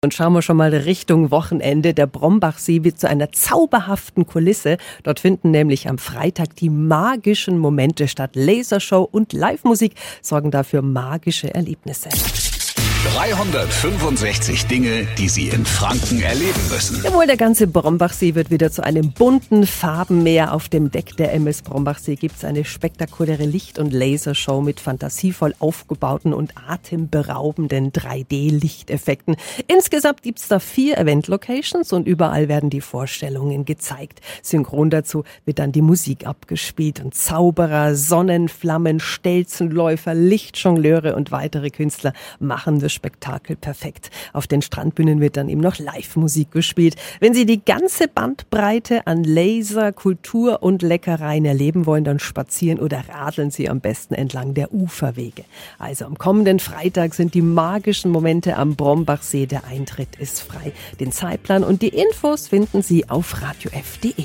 Und schauen wir schon mal Richtung Wochenende. Der Brombachsee wird zu einer zauberhaften Kulisse. Dort finden nämlich am Freitag die magischen Momente statt. Lasershow und Live-Musik sorgen dafür magische Erlebnisse. 365 Dinge, die Sie in Franken erleben müssen. Jawohl, der ganze Brombachsee wird wieder zu einem bunten Farbenmeer. Auf dem Deck der MS Brombachsee gibt es eine spektakuläre Licht- und Lasershow mit fantasievoll aufgebauten und atemberaubenden 3D-Lichteffekten. Insgesamt gibt es da vier Event-Locations und überall werden die Vorstellungen gezeigt. Synchron dazu wird dann die Musik abgespielt und Zauberer, Sonnenflammen, Stelzenläufer, Lichtjongleure und weitere Künstler machen das Spektakel perfekt. Auf den Strandbühnen wird dann eben noch Live-Musik gespielt. Wenn Sie die ganze Bandbreite an Laser, Kultur und Leckereien erleben wollen, dann spazieren oder radeln Sie am besten entlang der Uferwege. Also am kommenden Freitag sind die magischen Momente am Brombachsee. Der Eintritt ist frei. Den Zeitplan und die Infos finden Sie auf radiof.de.